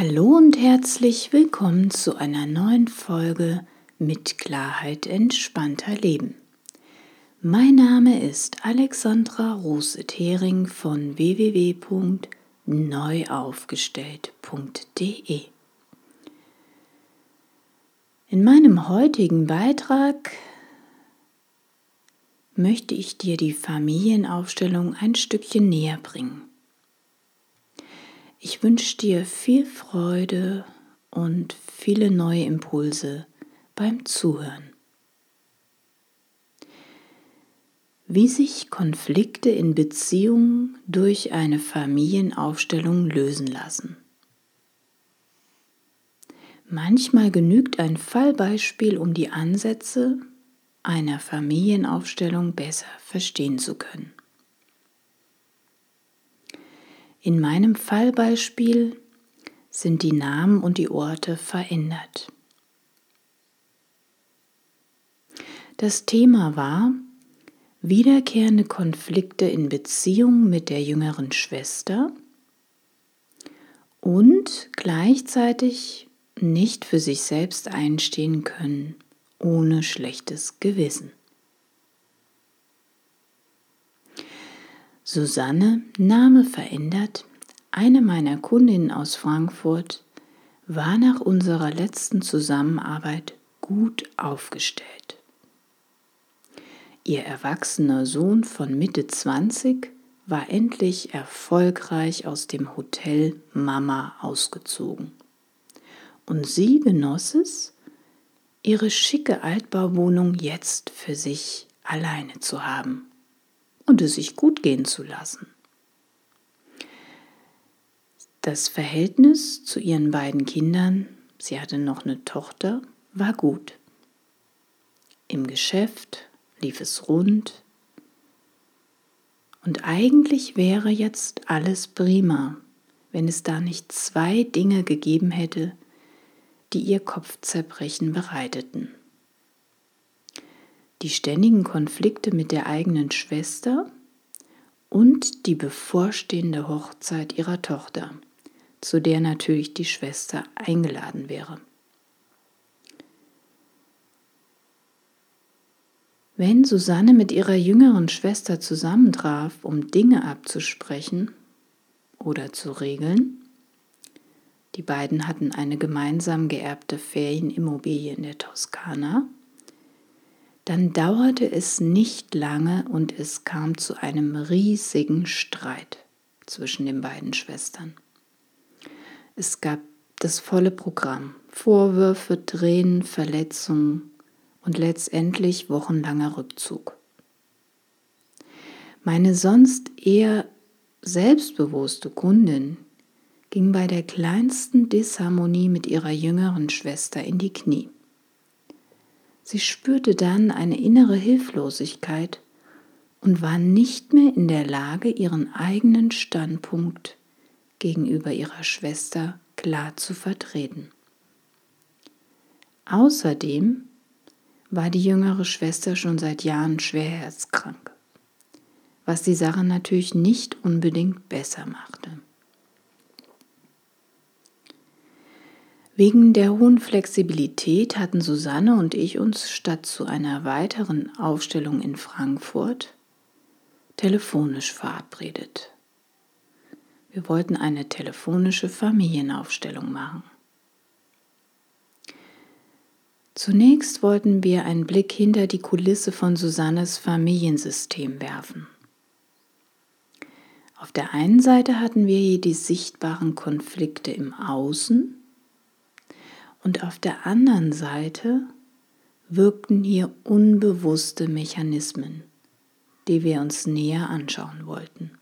Hallo und herzlich willkommen zu einer neuen Folge mit Klarheit entspannter Leben. Mein Name ist Alexandra Rose-Thering von www.neuaufgestellt.de. In meinem heutigen Beitrag möchte ich dir die Familienaufstellung ein Stückchen näher bringen. Ich wünsche dir viel Freude und viele neue Impulse beim Zuhören. Wie sich Konflikte in Beziehungen durch eine Familienaufstellung lösen lassen. Manchmal genügt ein Fallbeispiel, um die Ansätze einer Familienaufstellung besser verstehen zu können. In meinem Fallbeispiel sind die Namen und die Orte verändert. Das Thema war wiederkehrende Konflikte in Beziehung mit der jüngeren Schwester und gleichzeitig nicht für sich selbst einstehen können ohne schlechtes Gewissen. Susanne, Name verändert, eine meiner Kundinnen aus Frankfurt, war nach unserer letzten Zusammenarbeit gut aufgestellt. Ihr erwachsener Sohn von Mitte 20 war endlich erfolgreich aus dem Hotel Mama ausgezogen. Und sie genoss es, ihre schicke Altbauwohnung jetzt für sich alleine zu haben und es sich gut gehen zu lassen. Das Verhältnis zu ihren beiden Kindern, sie hatte noch eine Tochter, war gut. Im Geschäft lief es rund und eigentlich wäre jetzt alles prima, wenn es da nicht zwei Dinge gegeben hätte, die ihr Kopfzerbrechen bereiteten die ständigen Konflikte mit der eigenen Schwester und die bevorstehende Hochzeit ihrer Tochter, zu der natürlich die Schwester eingeladen wäre. Wenn Susanne mit ihrer jüngeren Schwester zusammentraf, um Dinge abzusprechen oder zu regeln, die beiden hatten eine gemeinsam geerbte Ferienimmobilie in der Toskana, dann dauerte es nicht lange und es kam zu einem riesigen Streit zwischen den beiden Schwestern. Es gab das volle Programm, Vorwürfe, Tränen, Verletzungen und letztendlich wochenlanger Rückzug. Meine sonst eher selbstbewusste Kundin ging bei der kleinsten Disharmonie mit ihrer jüngeren Schwester in die Knie. Sie spürte dann eine innere Hilflosigkeit und war nicht mehr in der Lage, ihren eigenen Standpunkt gegenüber ihrer Schwester klar zu vertreten. Außerdem war die jüngere Schwester schon seit Jahren schwerherzkrank, was die Sache natürlich nicht unbedingt besser machte. Wegen der hohen Flexibilität hatten Susanne und ich uns statt zu einer weiteren Aufstellung in Frankfurt telefonisch verabredet. Wir wollten eine telefonische Familienaufstellung machen. Zunächst wollten wir einen Blick hinter die Kulisse von Susannes Familiensystem werfen. Auf der einen Seite hatten wir die sichtbaren Konflikte im Außen und auf der anderen Seite wirkten hier unbewusste Mechanismen, die wir uns näher anschauen wollten.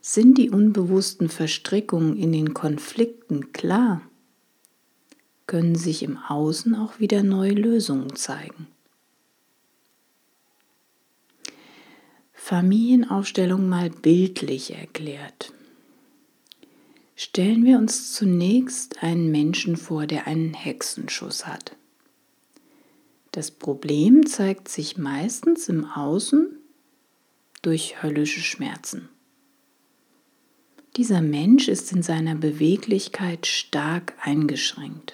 Sind die unbewussten Verstrickungen in den Konflikten klar, können sich im Außen auch wieder neue Lösungen zeigen. Familienaufstellung mal bildlich erklärt. Stellen wir uns zunächst einen Menschen vor, der einen Hexenschuss hat. Das Problem zeigt sich meistens im Außen durch höllische Schmerzen. Dieser Mensch ist in seiner Beweglichkeit stark eingeschränkt.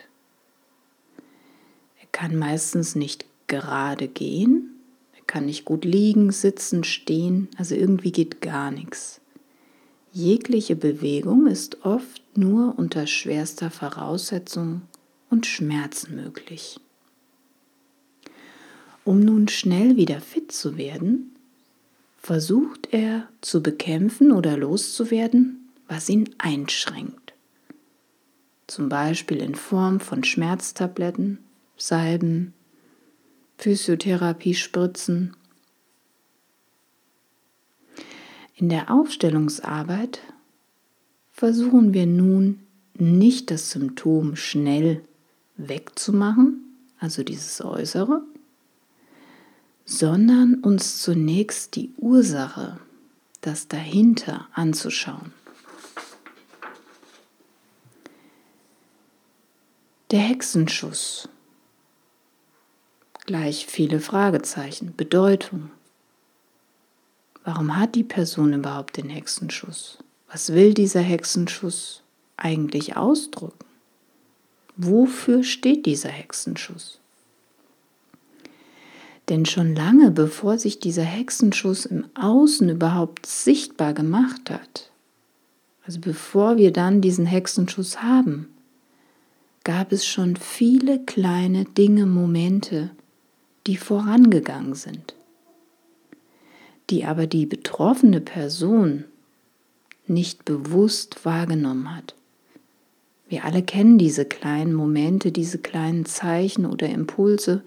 Er kann meistens nicht gerade gehen, er kann nicht gut liegen, sitzen, stehen, also irgendwie geht gar nichts. Jegliche Bewegung ist oft nur unter schwerster Voraussetzung und Schmerzen möglich. Um nun schnell wieder fit zu werden, versucht er zu bekämpfen oder loszuwerden, was ihn einschränkt. Zum Beispiel in Form von Schmerztabletten, Salben, Physiotherapiespritzen. In der Aufstellungsarbeit versuchen wir nun nicht das Symptom schnell wegzumachen, also dieses Äußere, sondern uns zunächst die Ursache, das dahinter anzuschauen. Der Hexenschuss. Gleich viele Fragezeichen. Bedeutung. Warum hat die Person überhaupt den Hexenschuss? Was will dieser Hexenschuss eigentlich ausdrücken? Wofür steht dieser Hexenschuss? Denn schon lange bevor sich dieser Hexenschuss im Außen überhaupt sichtbar gemacht hat, also bevor wir dann diesen Hexenschuss haben, gab es schon viele kleine Dinge, Momente, die vorangegangen sind, die aber die betroffene Person nicht bewusst wahrgenommen hat. Wir alle kennen diese kleinen Momente, diese kleinen Zeichen oder Impulse,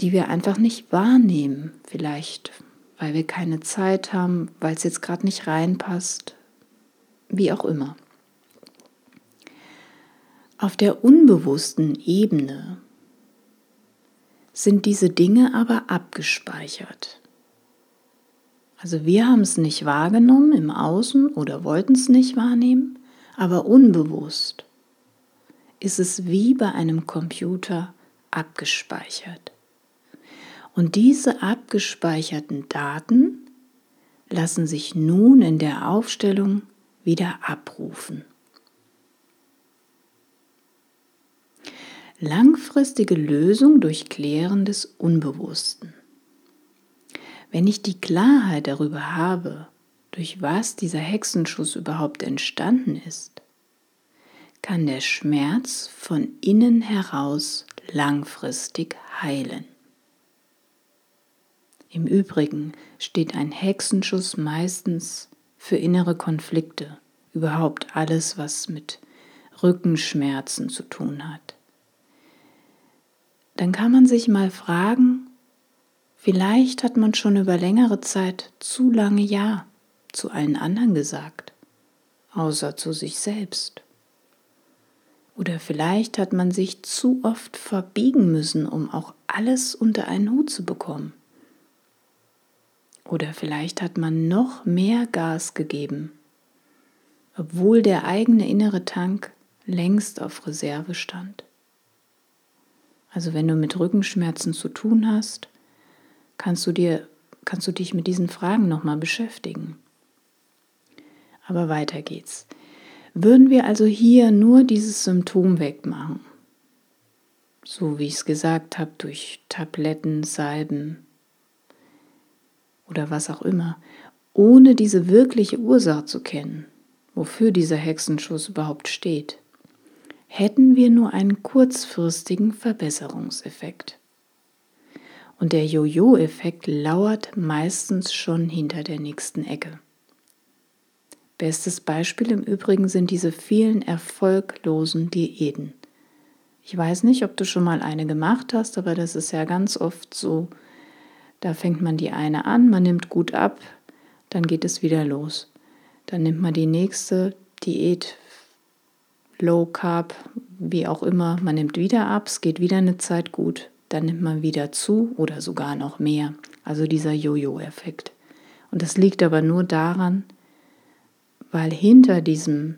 die wir einfach nicht wahrnehmen. Vielleicht, weil wir keine Zeit haben, weil es jetzt gerade nicht reinpasst, wie auch immer. Auf der unbewussten Ebene sind diese Dinge aber abgespeichert. Also wir haben es nicht wahrgenommen im Außen oder wollten es nicht wahrnehmen, aber unbewusst ist es wie bei einem Computer abgespeichert. Und diese abgespeicherten Daten lassen sich nun in der Aufstellung wieder abrufen. Langfristige Lösung durch Klären des Unbewussten. Wenn ich die Klarheit darüber habe, durch was dieser Hexenschuss überhaupt entstanden ist, kann der Schmerz von innen heraus langfristig heilen. Im Übrigen steht ein Hexenschuss meistens für innere Konflikte, überhaupt alles, was mit Rückenschmerzen zu tun hat. Dann kann man sich mal fragen, vielleicht hat man schon über längere Zeit zu lange Ja zu allen anderen gesagt, außer zu sich selbst. Oder vielleicht hat man sich zu oft verbiegen müssen, um auch alles unter einen Hut zu bekommen. Oder vielleicht hat man noch mehr Gas gegeben, obwohl der eigene innere Tank längst auf Reserve stand. Also wenn du mit Rückenschmerzen zu tun hast, kannst du dir kannst du dich mit diesen Fragen nochmal beschäftigen. Aber weiter geht's. Würden wir also hier nur dieses Symptom wegmachen, so wie ich es gesagt habe, durch Tabletten, Salben, oder was auch immer, ohne diese wirkliche Ursache zu kennen, wofür dieser Hexenschuss überhaupt steht, hätten wir nur einen kurzfristigen Verbesserungseffekt. Und der Jojo-Effekt lauert meistens schon hinter der nächsten Ecke. Bestes Beispiel im Übrigen sind diese vielen erfolglosen Diäten. Ich weiß nicht, ob du schon mal eine gemacht hast, aber das ist ja ganz oft so, da fängt man die eine an, man nimmt gut ab, dann geht es wieder los. Dann nimmt man die nächste Diät, Low Carb, wie auch immer, man nimmt wieder ab, es geht wieder eine Zeit gut, dann nimmt man wieder zu oder sogar noch mehr. Also dieser Jojo-Effekt. Und das liegt aber nur daran, weil hinter diesem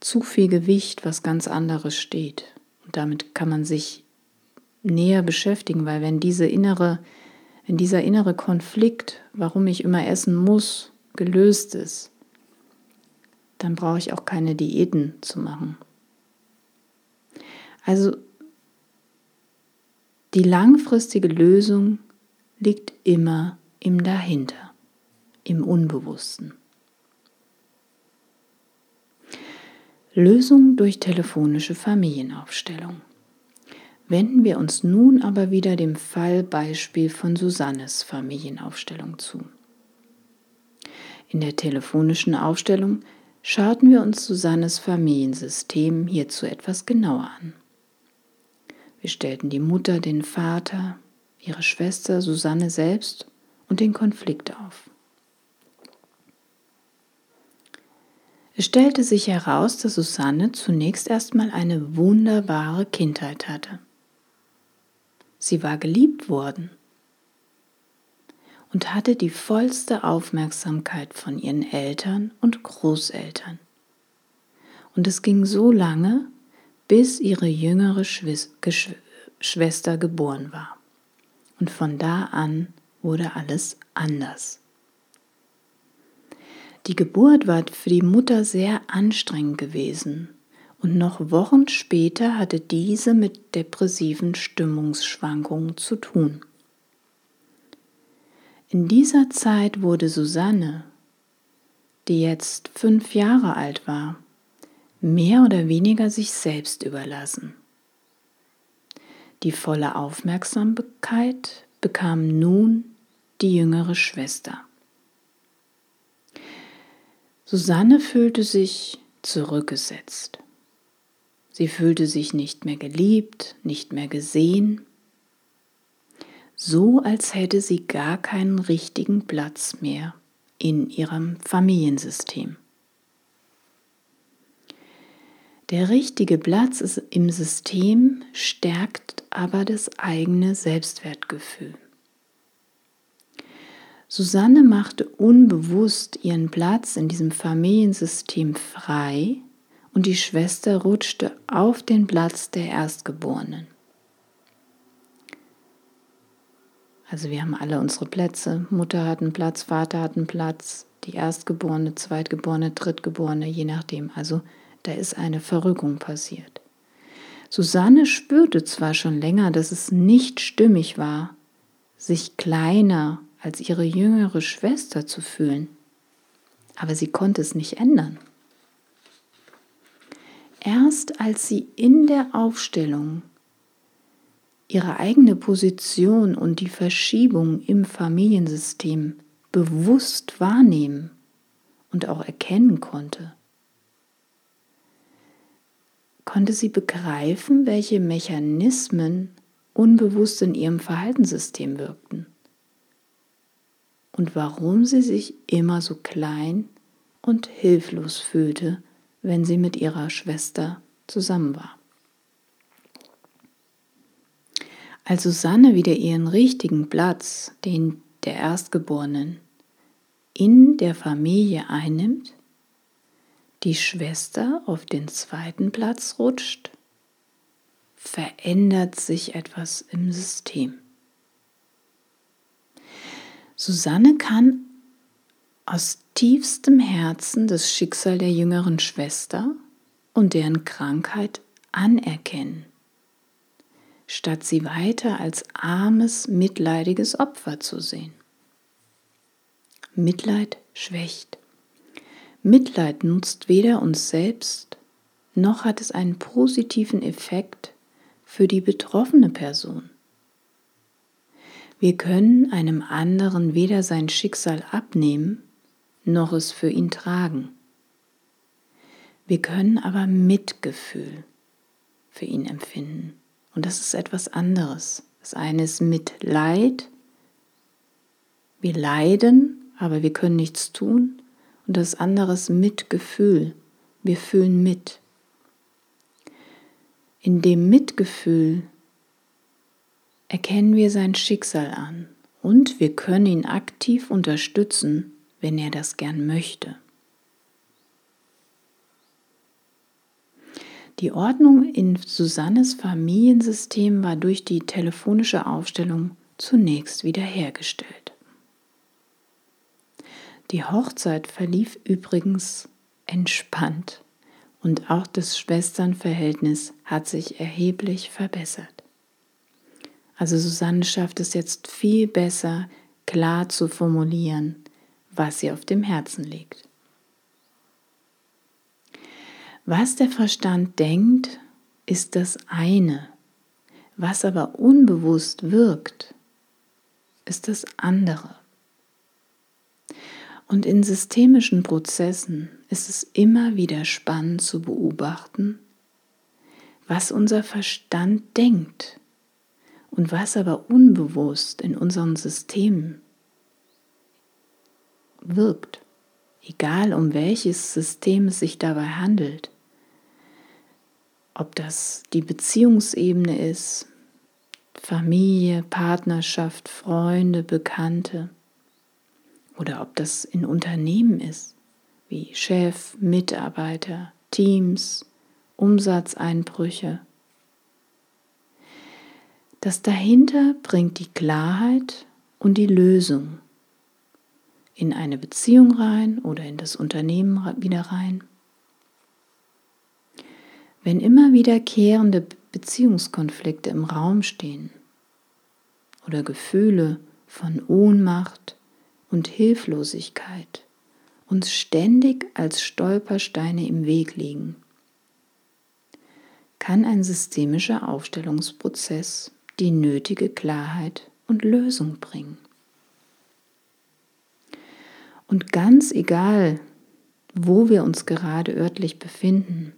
zu viel Gewicht was ganz anderes steht. Und damit kann man sich näher beschäftigen, weil wenn diese innere wenn dieser innere Konflikt, warum ich immer essen muss, gelöst ist, dann brauche ich auch keine Diäten zu machen. Also die langfristige Lösung liegt immer im Dahinter, im Unbewussten. Lösung durch telefonische Familienaufstellung. Wenden wir uns nun aber wieder dem Fallbeispiel von Susannes Familienaufstellung zu. In der telefonischen Aufstellung schauten wir uns Susannes Familiensystem hierzu etwas genauer an. Wir stellten die Mutter, den Vater, ihre Schwester Susanne selbst und den Konflikt auf. Es stellte sich heraus, dass Susanne zunächst erstmal eine wunderbare Kindheit hatte. Sie war geliebt worden und hatte die vollste Aufmerksamkeit von ihren Eltern und Großeltern. Und es ging so lange, bis ihre jüngere Schwester geboren war. Und von da an wurde alles anders. Die Geburt war für die Mutter sehr anstrengend gewesen und noch Wochen später hatte diese mit depressiven Stimmungsschwankungen zu tun. In dieser Zeit wurde Susanne, die jetzt fünf Jahre alt war, mehr oder weniger sich selbst überlassen. Die volle Aufmerksamkeit bekam nun die jüngere Schwester. Susanne fühlte sich zurückgesetzt. Sie fühlte sich nicht mehr geliebt, nicht mehr gesehen, so als hätte sie gar keinen richtigen Platz mehr in ihrem Familiensystem. Der richtige Platz im System stärkt aber das eigene Selbstwertgefühl. Susanne machte unbewusst ihren Platz in diesem Familiensystem frei und die Schwester rutschte auf den Platz der Erstgeborenen. Also wir haben alle unsere Plätze. Mutter hat einen Platz, Vater hat einen Platz, die Erstgeborene, Zweitgeborene, Drittgeborene, je nachdem. Also da ist eine Verrückung passiert. Susanne spürte zwar schon länger, dass es nicht stimmig war, sich kleiner als ihre jüngere Schwester zu fühlen. Aber sie konnte es nicht ändern. Erst als sie in der Aufstellung ihre eigene Position und die Verschiebung im Familiensystem bewusst wahrnehmen und auch erkennen konnte, konnte sie begreifen, welche Mechanismen unbewusst in ihrem Verhaltenssystem wirkten und warum sie sich immer so klein und hilflos fühlte, wenn sie mit ihrer Schwester zusammen war. Als Susanne wieder ihren richtigen Platz, den der Erstgeborenen, in der Familie einnimmt, die Schwester auf den zweiten Platz rutscht, verändert sich etwas im System. Susanne kann aus tiefstem Herzen das Schicksal der jüngeren Schwester und deren Krankheit anerkennen, statt sie weiter als armes, mitleidiges Opfer zu sehen. Mitleid schwächt. Mitleid nutzt weder uns selbst, noch hat es einen positiven Effekt für die betroffene Person. Wir können einem anderen weder sein Schicksal abnehmen, noch es für ihn tragen. Wir können aber Mitgefühl für ihn empfinden. Und das ist etwas anderes. Das eine ist Mitleid. Wir leiden, aber wir können nichts tun. Und das andere ist Mitgefühl. Wir fühlen mit. In dem Mitgefühl erkennen wir sein Schicksal an und wir können ihn aktiv unterstützen, wenn er das gern möchte. Die Ordnung in Susannes Familiensystem war durch die telefonische Aufstellung zunächst wiederhergestellt. Die Hochzeit verlief übrigens entspannt und auch das Schwesternverhältnis hat sich erheblich verbessert. Also Susanne schafft es jetzt viel besser, klar zu formulieren, was ihr auf dem Herzen liegt. Was der Verstand denkt, ist das eine. Was aber unbewusst wirkt, ist das andere. Und in systemischen Prozessen ist es immer wieder spannend zu beobachten, was unser Verstand denkt und was aber unbewusst in unseren Systemen wirkt, egal um welches System es sich dabei handelt. Ob das die Beziehungsebene ist, Familie, Partnerschaft, Freunde, Bekannte oder ob das in Unternehmen ist, wie Chef, Mitarbeiter, Teams, Umsatzeinbrüche. Das dahinter bringt die Klarheit und die Lösung in eine Beziehung rein oder in das Unternehmen wieder rein. Wenn immer wiederkehrende Beziehungskonflikte im Raum stehen oder Gefühle von Ohnmacht und Hilflosigkeit uns ständig als Stolpersteine im Weg liegen, kann ein systemischer Aufstellungsprozess die nötige Klarheit und Lösung bringen. Und ganz egal, wo wir uns gerade örtlich befinden,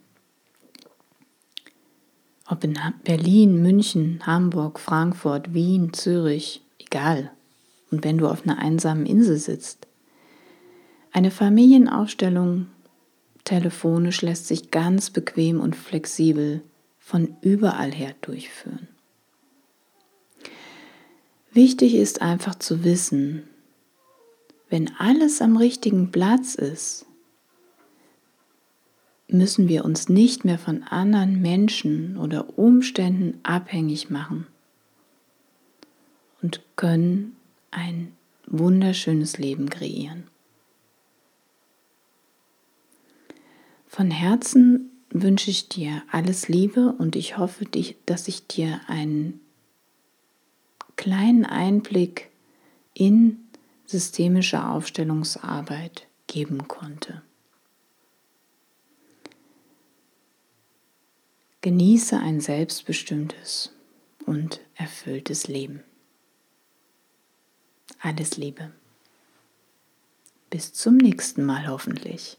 ob in Berlin, München, Hamburg, Frankfurt, Wien, Zürich, egal. Und wenn du auf einer einsamen Insel sitzt. Eine Familienausstellung telefonisch lässt sich ganz bequem und flexibel von überall her durchführen. Wichtig ist einfach zu wissen, wenn alles am richtigen Platz ist, müssen wir uns nicht mehr von anderen Menschen oder Umständen abhängig machen und können ein wunderschönes Leben kreieren. Von Herzen wünsche ich dir alles Liebe und ich hoffe, dass ich dir einen kleinen Einblick in systemische Aufstellungsarbeit geben konnte. Genieße ein selbstbestimmtes und erfülltes Leben. Alles Liebe. Bis zum nächsten Mal hoffentlich.